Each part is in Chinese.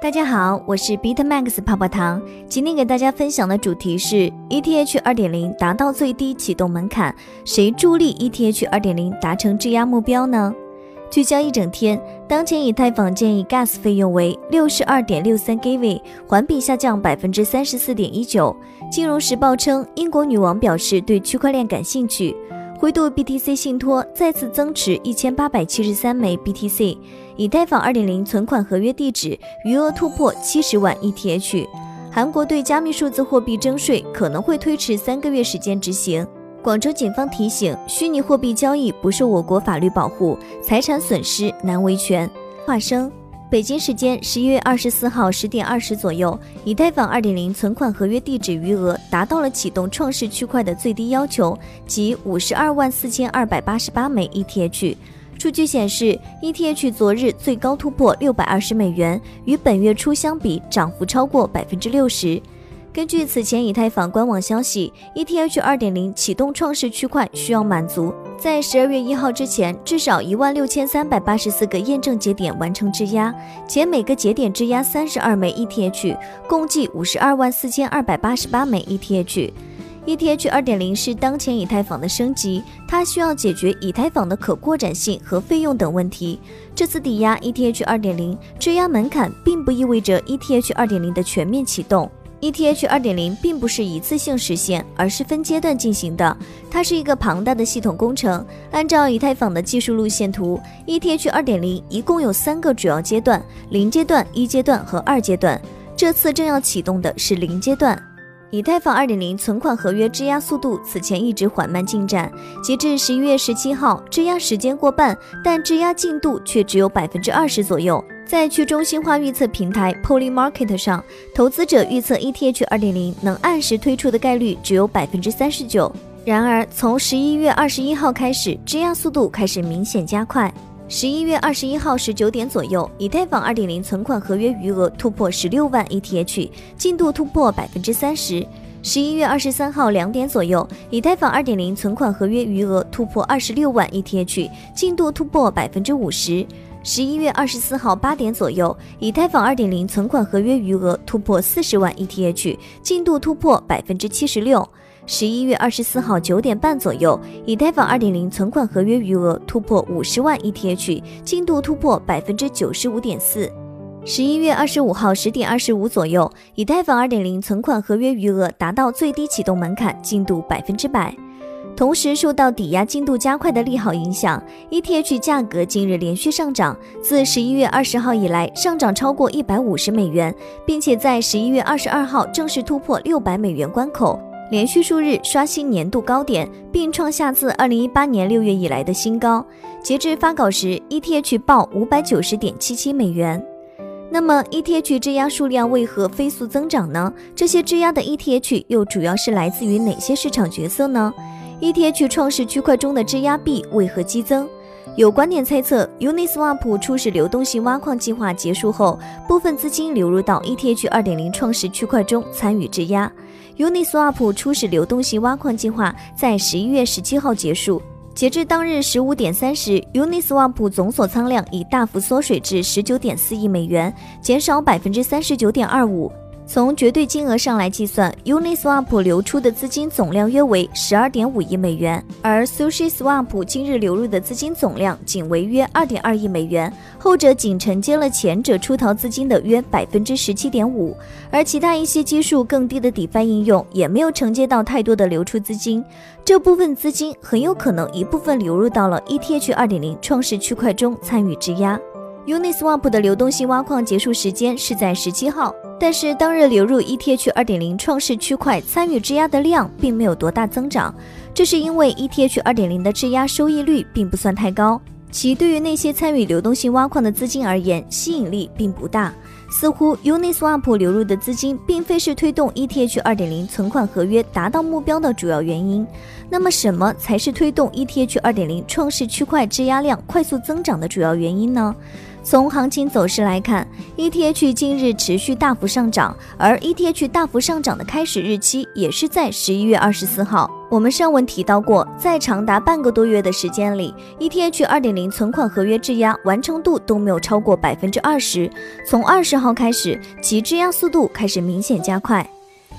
大家好，我是 Bitmax 泡泡糖。今天给大家分享的主题是 ETH 2.0达到最低启动门槛，谁助力 ETH 2.0达成质押目标呢？聚焦一整天，当前以太坊建议 Gas 费用为六十二点六三 GV，环比下降百分之三十四点一九。金融时报称，英国女王表示对区块链感兴趣。灰度 BTC 信托再次增持一千八百七十三枚 BTC，以太坊二点零存款合约地址余额突破七十万 ETH。韩国对加密数字货币征税可能会推迟三个月时间执行。广州警方提醒，虚拟货币交易不受我国法律保护，财产损失难维权。华生。北京时间十一月二十四号十点二十左右，以太坊二点零存款合约地址余额达到了启动创世区块的最低要求，即五十二万四千二百八十八枚 ETH。数据显示，ETH 昨日最高突破六百二十美元，与本月初相比，涨幅超过百分之六十。根据此前以太坊官网消息，ETH 二点零启动创世区块需要满足在十二月一号之前至少一万六千三百八十四个验证节点完成质押，且每个节点质押三十二枚 ETH，共计五十二万四千二百八十八枚 ETH。ETH 二点零是当前以太坊的升级，它需要解决以太坊的可扩展性和费用等问题。这次抵押 ETH 二点零质押门槛，并不意味着 ETH 二点零的全面启动。ETH 二点零并不是一次性实现，而是分阶段进行的。它是一个庞大的系统工程。按照以太坊的技术路线图，ETH 二点零一共有三个主要阶段：零阶段、一阶段和二阶段。这次正要启动的是零阶段。以太坊二点零存款合约质押速度此前一直缓慢进展，截至十一月十七号，质押时间过半，但质押进度却只有百分之二十左右。在去中心化预测平台 Polymarket 上，投资者预测 ETH 二点零能按时推出的概率只有百分之三十九。然而，从十一月二十一号开始，质押速度开始明显加快。十一月二十一号十九点左右，以太坊二点零存款合约余额突破十六万 ETH，进度突破百分之三十。十一月二十三号两点左右，以太坊二点零存款合约余额突破二十六万 ETH，进度突破百分之五十。十一月二十四号八点左右，以太坊二点零存款合约余额突破四十万 ETH，进度突破百分之七十六。十一月二十四号九点半左右，以太坊二点零存款合约余额突破五十万 ETH，进度突破百分之九十五点四。十一月二十五号十点二十五左右，以太坊二点零存款合约余额达到最低启动门槛，进度百分之百。同时，受到抵押进度加快的利好影响，ETH 价格近日连续上涨，自十一月二十号以来上涨超过一百五十美元，并且在十一月二十二号正式突破六百美元关口，连续数日刷新年度高点，并创下自二零一八年六月以来的新高。截至发稿时，ETH 报五百九十点七七美元。那么，ETH 质押数量为何飞速增长呢？这些质押的 ETH 又主要是来自于哪些市场角色呢？ETH 创世区块中的质押币为何激增？有观点猜测，Uniswap 初始流动性挖矿计划结束后，部分资金流入到 ETH 2.0创世区块中参与质押。Uniswap 初始流动性挖矿计划在十一月十七号结束，截至当日十五点三十，Uniswap 总锁仓量已大幅缩水至十九点四亿美元，减少百分之三十九点二五。从绝对金额上来计算，Uniswap 流出的资金总量约为十二点五亿美元，而 SushiSwap 今日流入的资金总量仅为约二点二亿美元，后者仅承接了前者出逃资金的约百分之十七点五，而其他一些基数更低的 DeFi 应用也没有承接到太多的流出资金，这部分资金很有可能一部分流入到了 ETH 二点零创世区块中参与质押。Uniswap 的流动性挖矿结束时间是在十七号。但是当日流入 ETH 二点零创世区块参与质押的量并没有多大增长，这是因为 ETH 二点零的质押收益率并不算太高，其对于那些参与流动性挖矿的资金而言吸引力并不大。似乎 Uniswap 流入的资金并非是推动 ETH 二点零存款合约达到目标的主要原因。那么什么才是推动 ETH 二点零创世区块质押量快速增长的主要原因呢？从行情走势来看，ETH 近日持续大幅上涨，而 ETH 大幅上涨的开始日期也是在十一月二十四号。我们上文提到过，在长达半个多月的时间里，ETH 二点零存款合约质押完成度都没有超过百分之二十。从二十号开始，其质押速度开始明显加快。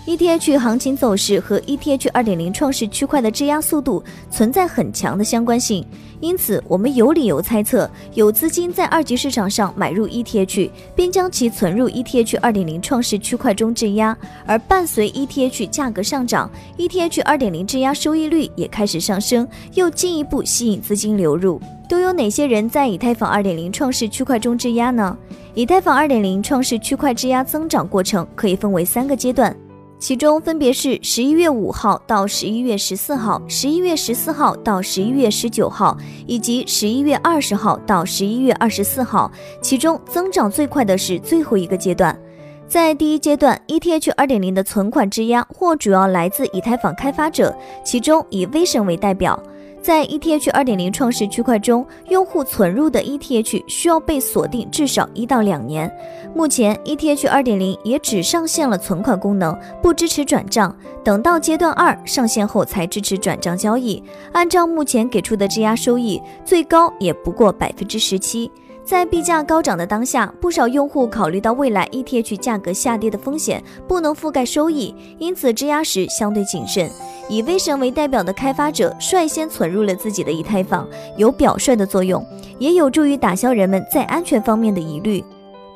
ETH 行情走势和 ETH 二点零创世区块的质押速度存在很强的相关性，因此我们有理由猜测，有资金在二级市场上买入 ETH，并将其存入 ETH 二点零创世区块中质押。而伴随 ETH 价格上涨，ETH 二点零质押收益率也开始上升，又进一步吸引资金流入。都有哪些人在以太坊二点零创世区块中质押呢？以太坊二点零创世区块质押增长过程可以分为三个阶段。其中分别是十一月五号到十一月十四号、十一月十四号到十一月十九号，以及十一月二十号到十一月二十四号。其中增长最快的是最后一个阶段。在第一阶段，ETH 2.0的存款质押或主要来自以太坊开发者，其中以 V 神为代表。在 ETH 二点零创世区块中，用户存入的 ETH 需要被锁定至少一到两年。目前，ETH 二点零也只上线了存款功能，不支持转账。等到阶段二上线后，才支持转账交易。按照目前给出的质押收益，最高也不过百分之十七。在币价高涨的当下，不少用户考虑到未来 ETH 价格下跌的风险，不能覆盖收益，因此质押时相对谨慎。以威神为代表的开发者率先存入了自己的以太坊，有表率的作用，也有助于打消人们在安全方面的疑虑。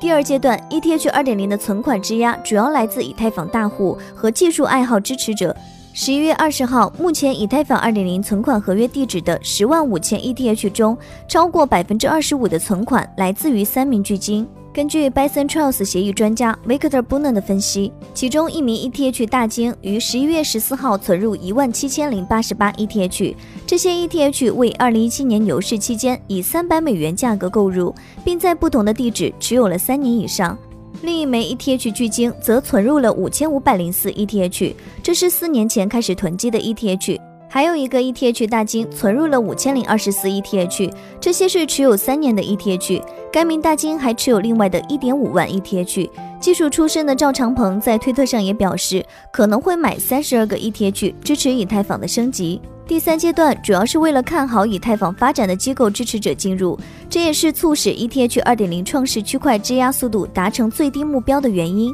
第二阶段，ETH 二点零的存款质押主要来自以太坊大户和技术爱好支持者。十一月二十号，目前以太坊二点零存款合约地址的十万五千 ETH 中，超过百分之二十五的存款来自于三名巨鲸。根据 Bison Trust 协议专家 Victor b u n n 的分析，其中一名 ETH 大鲸于十一月十四号存入一万七千零八十八 ETH，这些 ETH 为二零一七年牛市期间以三百美元价格购入，并在不同的地址持有了三年以上。另一枚 ETH 巨鲸则存入了五千五百零四 ETH，这是四年前开始囤积的 ETH。还有一个 ETH 大金存入了五千零二十四 ETH，这些是持有三年的 ETH。该名大金还持有另外的一点五万 ETH。技术出身的赵长鹏在推特上也表示，可能会买三十二个 ETH，支持以太坊的升级。第三阶段主要是为了看好以太坊发展的机构支持者进入，这也是促使 ETH 二点零创世区块质押速度达成最低目标的原因。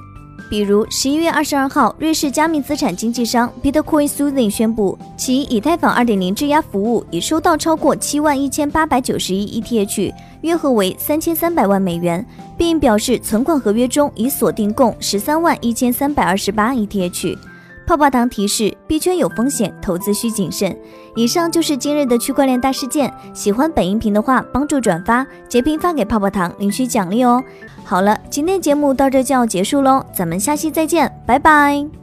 比如，十一月二十二号，瑞士加密资产经纪商 Bitcoin Soothing 宣布，其以太坊二点零质押服务已收到超过七万一千八百九十亿 ETH，约合为三千三百万美元，并表示存款合约中已锁定共十三万一千三百二十八 ETH。泡泡糖提示：币圈有风险，投资需谨慎。以上就是今日的区块链大事件。喜欢本音频的话，帮助转发、截屏发给泡泡糖，领取奖励哦。好了，今天节目到这就要结束喽，咱们下期再见，拜拜。